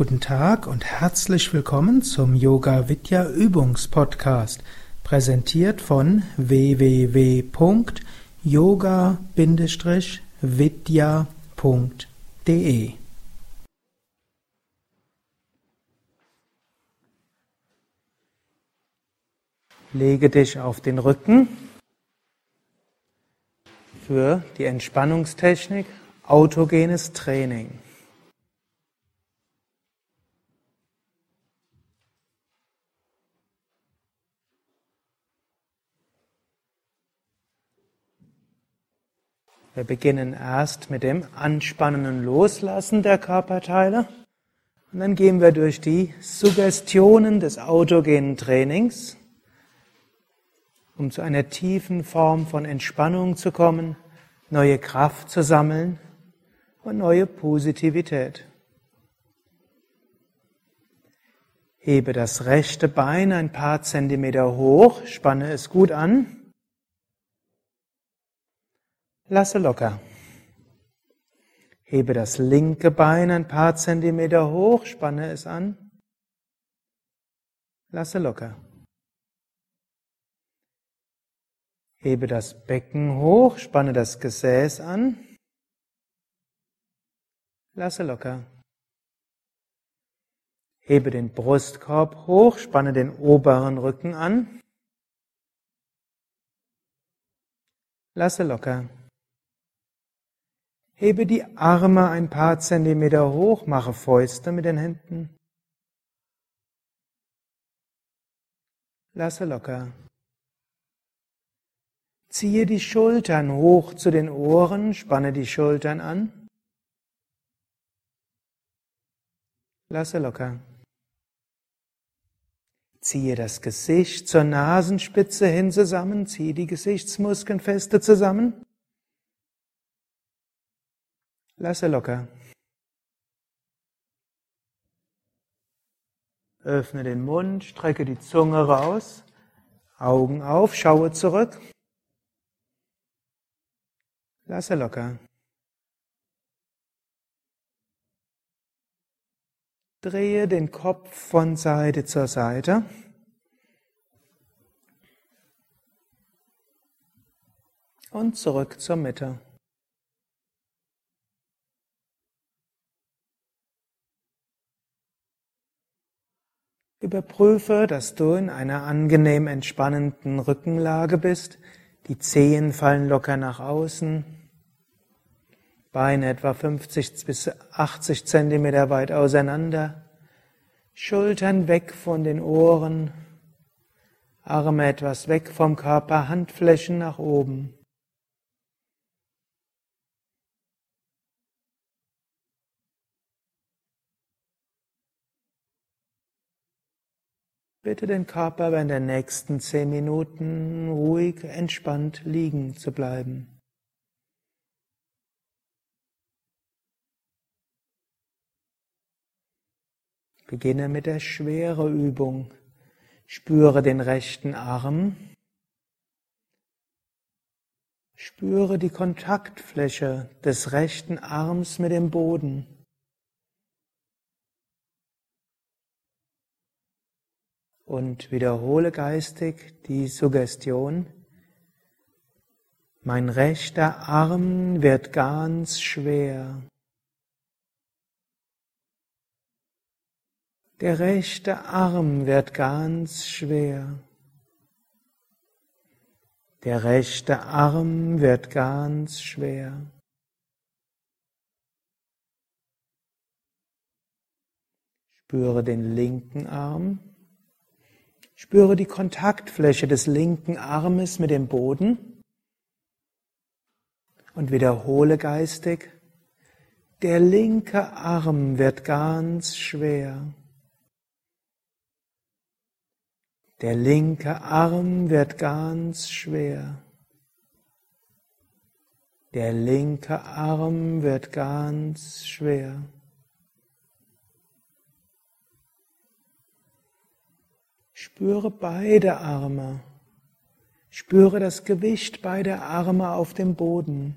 Guten Tag und herzlich willkommen zum Yoga Vidya Übungspodcast, präsentiert von www.yoga-vidya.de. Lege dich auf den Rücken für die Entspannungstechnik autogenes Training. Wir beginnen erst mit dem Anspannen Loslassen der Körperteile und dann gehen wir durch die Suggestionen des autogenen Trainings, um zu einer tiefen Form von Entspannung zu kommen, neue Kraft zu sammeln und neue Positivität. Hebe das rechte Bein ein paar Zentimeter hoch, spanne es gut an. Lasse locker. Hebe das linke Bein ein paar Zentimeter hoch, spanne es an. Lasse locker. Hebe das Becken hoch, spanne das Gesäß an. Lasse locker. Hebe den Brustkorb hoch, spanne den oberen Rücken an. Lasse locker. Hebe die Arme ein paar Zentimeter hoch, mache Fäuste mit den Händen. Lasse locker. Ziehe die Schultern hoch zu den Ohren, spanne die Schultern an. Lasse locker. Ziehe das Gesicht zur Nasenspitze hin zusammen, ziehe die Gesichtsmuskeln feste zusammen. Lasse locker. Öffne den Mund, strecke die Zunge raus, Augen auf, schaue zurück. Lasse locker. Drehe den Kopf von Seite zur Seite. Und zurück zur Mitte. Überprüfe, dass du in einer angenehm entspannenden Rückenlage bist. Die Zehen fallen locker nach außen. Beine etwa 50 bis 80 Zentimeter weit auseinander. Schultern weg von den Ohren. Arme etwas weg vom Körper, Handflächen nach oben. Bitte den Körper während der nächsten zehn Minuten ruhig, entspannt liegen zu bleiben. Beginne mit der schwere Übung. Spüre den rechten Arm. Spüre die Kontaktfläche des rechten Arms mit dem Boden. Und wiederhole geistig die Suggestion. Mein rechter Arm wird ganz schwer. Der rechte Arm wird ganz schwer. Der rechte Arm wird ganz schwer. Spüre den linken Arm. Spüre die Kontaktfläche des linken Armes mit dem Boden und wiederhole geistig, der linke Arm wird ganz schwer. Der linke Arm wird ganz schwer. Der linke Arm wird ganz schwer. Spüre beide Arme. Spüre das Gewicht beider Arme auf dem Boden.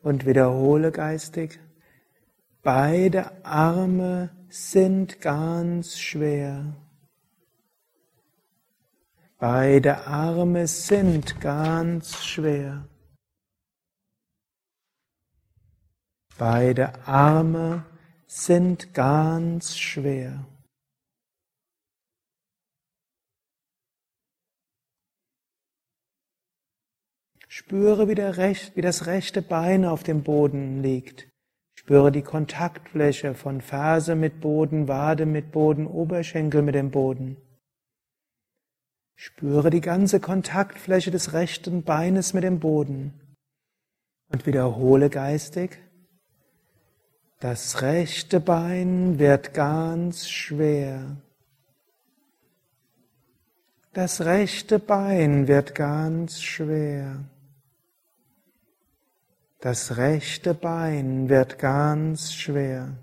Und wiederhole geistig, beide Arme sind ganz schwer. Beide Arme sind ganz schwer. Beide Arme sind ganz schwer. Spüre, wie, Recht, wie, das rechte Bein auf dem Boden liegt. Spüre die Kontaktfläche von Ferse mit Boden, Wade mit Boden, Oberschenkel mit dem Boden. Spüre die ganze Kontaktfläche des rechten Beines mit dem Boden und wiederhole geistig. Das rechte Bein wird ganz schwer. Das rechte Bein wird ganz schwer. Das rechte Bein wird ganz schwer.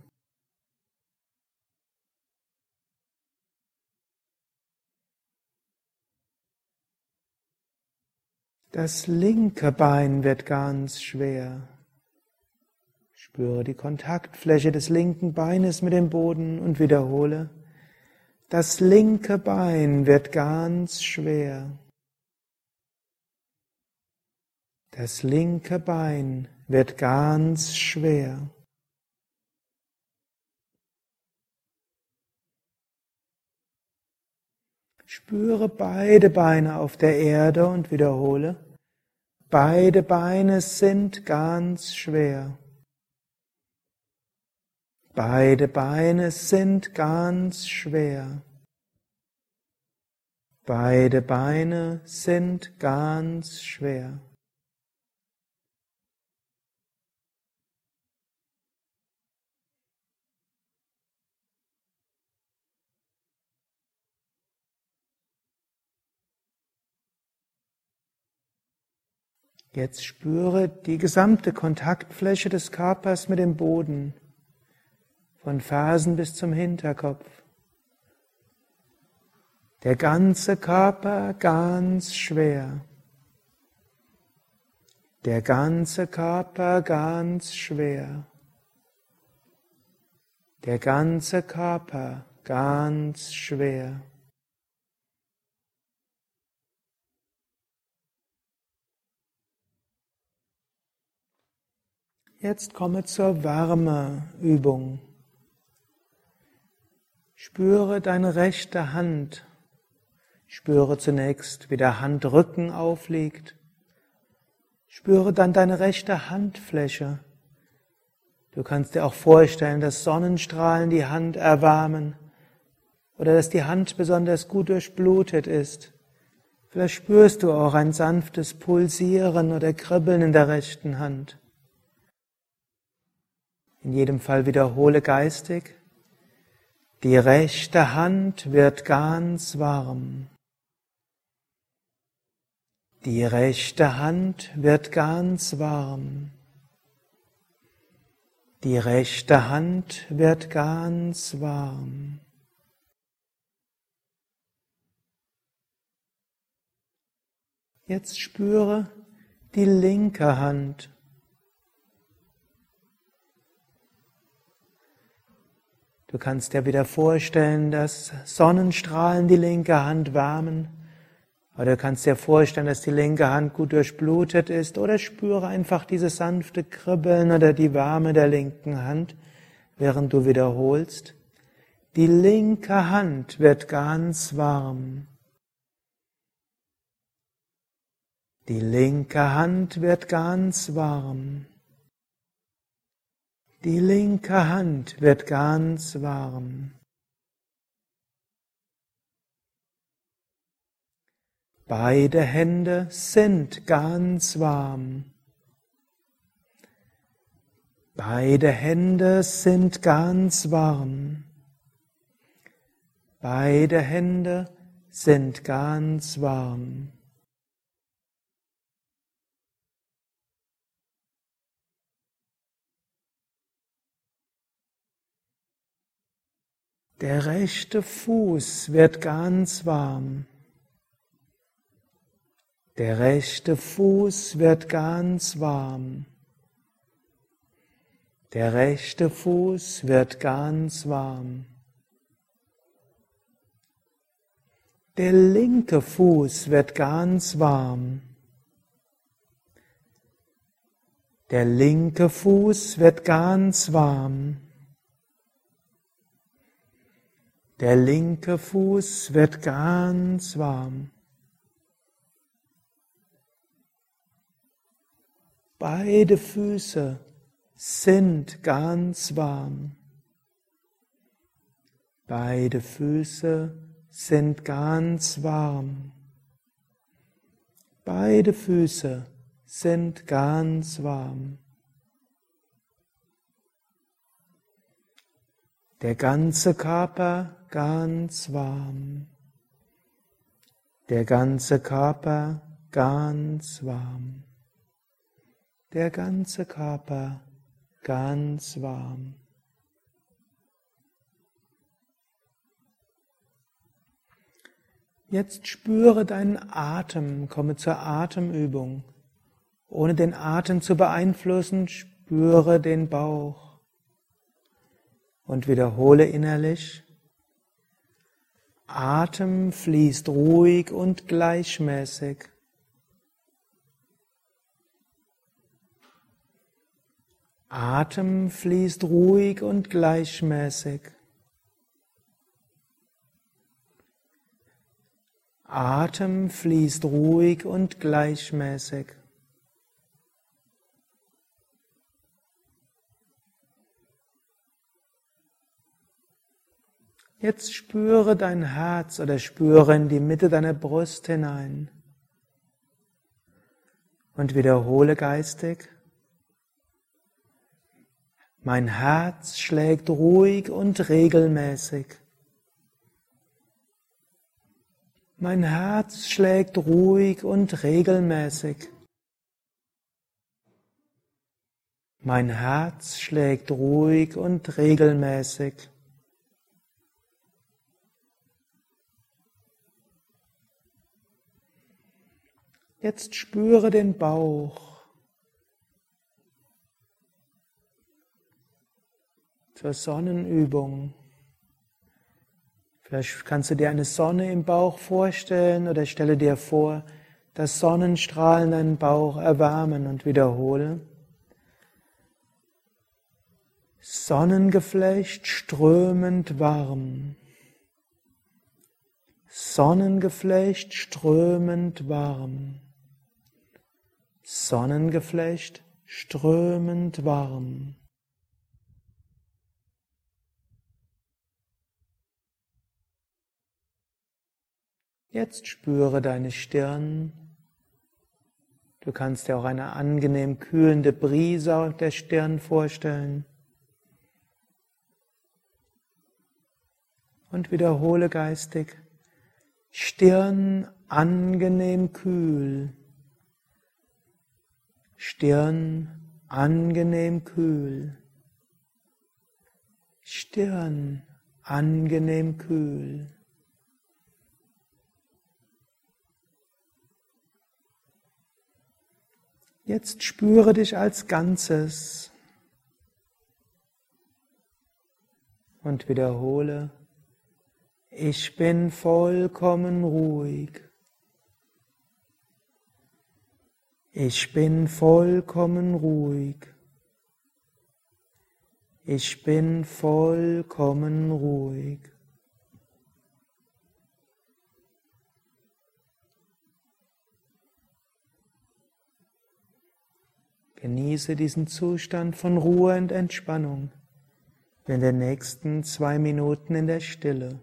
Das linke Bein wird ganz schwer. Spüre die Kontaktfläche des linken Beines mit dem Boden und wiederhole. Das linke Bein wird ganz schwer. Das linke Bein wird ganz schwer. Spüre beide Beine auf der Erde und wiederhole. Beide Beine sind ganz schwer. Beide Beine sind ganz schwer. Beide Beine sind ganz schwer. Jetzt spüre die gesamte Kontaktfläche des Körpers mit dem Boden, von Fersen bis zum Hinterkopf. Der ganze Körper ganz schwer. Der ganze Körper ganz schwer. Der ganze Körper ganz schwer. Jetzt komme zur Wärmeübung. Spüre deine rechte Hand. Spüre zunächst, wie der Handrücken aufliegt. Spüre dann deine rechte Handfläche. Du kannst dir auch vorstellen, dass Sonnenstrahlen die Hand erwärmen oder dass die Hand besonders gut durchblutet ist. Vielleicht spürst du auch ein sanftes Pulsieren oder Kribbeln in der rechten Hand. In jedem Fall wiederhole geistig. Die rechte Hand wird ganz warm. Die rechte Hand wird ganz warm. Die rechte Hand wird ganz warm. Jetzt spüre die linke Hand. Du kannst dir wieder vorstellen, dass Sonnenstrahlen die linke Hand wärmen. Oder du kannst dir vorstellen, dass die linke Hand gut durchblutet ist. Oder spüre einfach dieses sanfte Kribbeln oder die Wärme der linken Hand, während du wiederholst. Die linke Hand wird ganz warm. Die linke Hand wird ganz warm. Die linke Hand wird ganz warm. Beide Hände sind ganz warm. Beide Hände sind ganz warm. Beide Hände sind ganz warm. Der rechte Fuß wird ganz warm. Der rechte Fuß wird ganz warm. Der rechte Fuß wird ganz warm. Der linke Fuß wird ganz warm. Der linke Fuß wird ganz warm. Der linke Fuß wird ganz warm. Beide Füße sind ganz warm. Beide Füße sind ganz warm. Beide Füße sind ganz warm. Der ganze Körper ganz warm. Der ganze Körper ganz warm. Der ganze Körper ganz warm. Jetzt spüre deinen Atem, komme zur Atemübung. Ohne den Atem zu beeinflussen, spüre den Bauch und wiederhole innerlich, Atem fließt ruhig und gleichmäßig. Atem fließt ruhig und gleichmäßig. Atem fließt ruhig und gleichmäßig. Jetzt spüre dein Herz oder spüre in die Mitte deiner Brust hinein und wiederhole geistig. Mein Herz schlägt ruhig und regelmäßig. Mein Herz schlägt ruhig und regelmäßig. Mein Herz schlägt ruhig und regelmäßig. Jetzt spüre den Bauch. Zur Sonnenübung. Vielleicht kannst du dir eine Sonne im Bauch vorstellen oder stelle dir vor, dass Sonnenstrahlen deinen Bauch erwärmen und wiederhole. Sonnengeflecht strömend warm. Sonnengeflecht strömend warm. Sonnengeflecht strömend warm. Jetzt spüre deine Stirn. Du kannst dir auch eine angenehm kühlende Brise auf der Stirn vorstellen. Und wiederhole geistig. Stirn angenehm kühl. Stirn angenehm kühl. Stirn angenehm kühl. Jetzt spüre dich als Ganzes und wiederhole, ich bin vollkommen ruhig. Ich bin vollkommen ruhig. Ich bin vollkommen ruhig. Genieße diesen Zustand von Ruhe und Entspannung in den nächsten zwei Minuten in der Stille.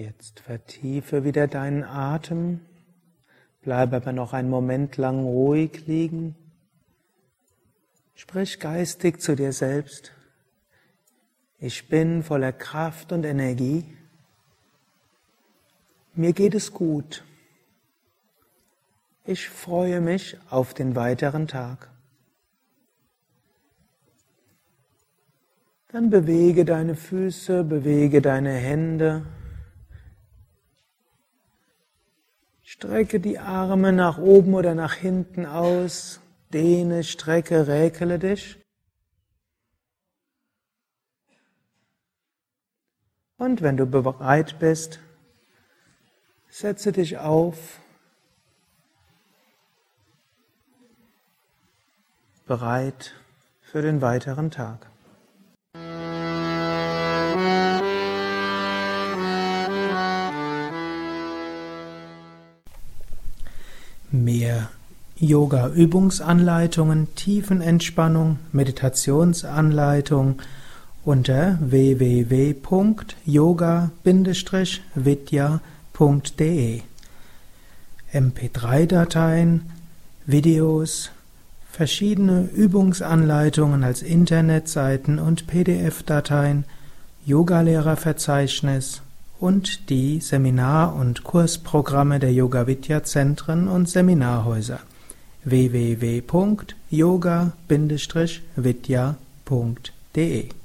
Jetzt vertiefe wieder deinen Atem, bleibe aber noch einen Moment lang ruhig liegen. Sprich geistig zu dir selbst. Ich bin voller Kraft und Energie. Mir geht es gut. Ich freue mich auf den weiteren Tag. Dann bewege deine Füße, bewege deine Hände. Strecke die Arme nach oben oder nach hinten aus. Dehne, strecke, räkele dich. Und wenn du bereit bist, setze dich auf, bereit für den weiteren Tag. Mehr Yoga-Übungsanleitungen, Tiefenentspannung, Meditationsanleitung unter www.yoga-vidya.de MP3-Dateien, Videos, verschiedene Übungsanleitungen als Internetseiten und PDF-Dateien, Yogalehrerverzeichnis und die Seminar- und Kursprogramme der Yoga Vidya Zentren und Seminarhäuser. www.yoga-vidya.de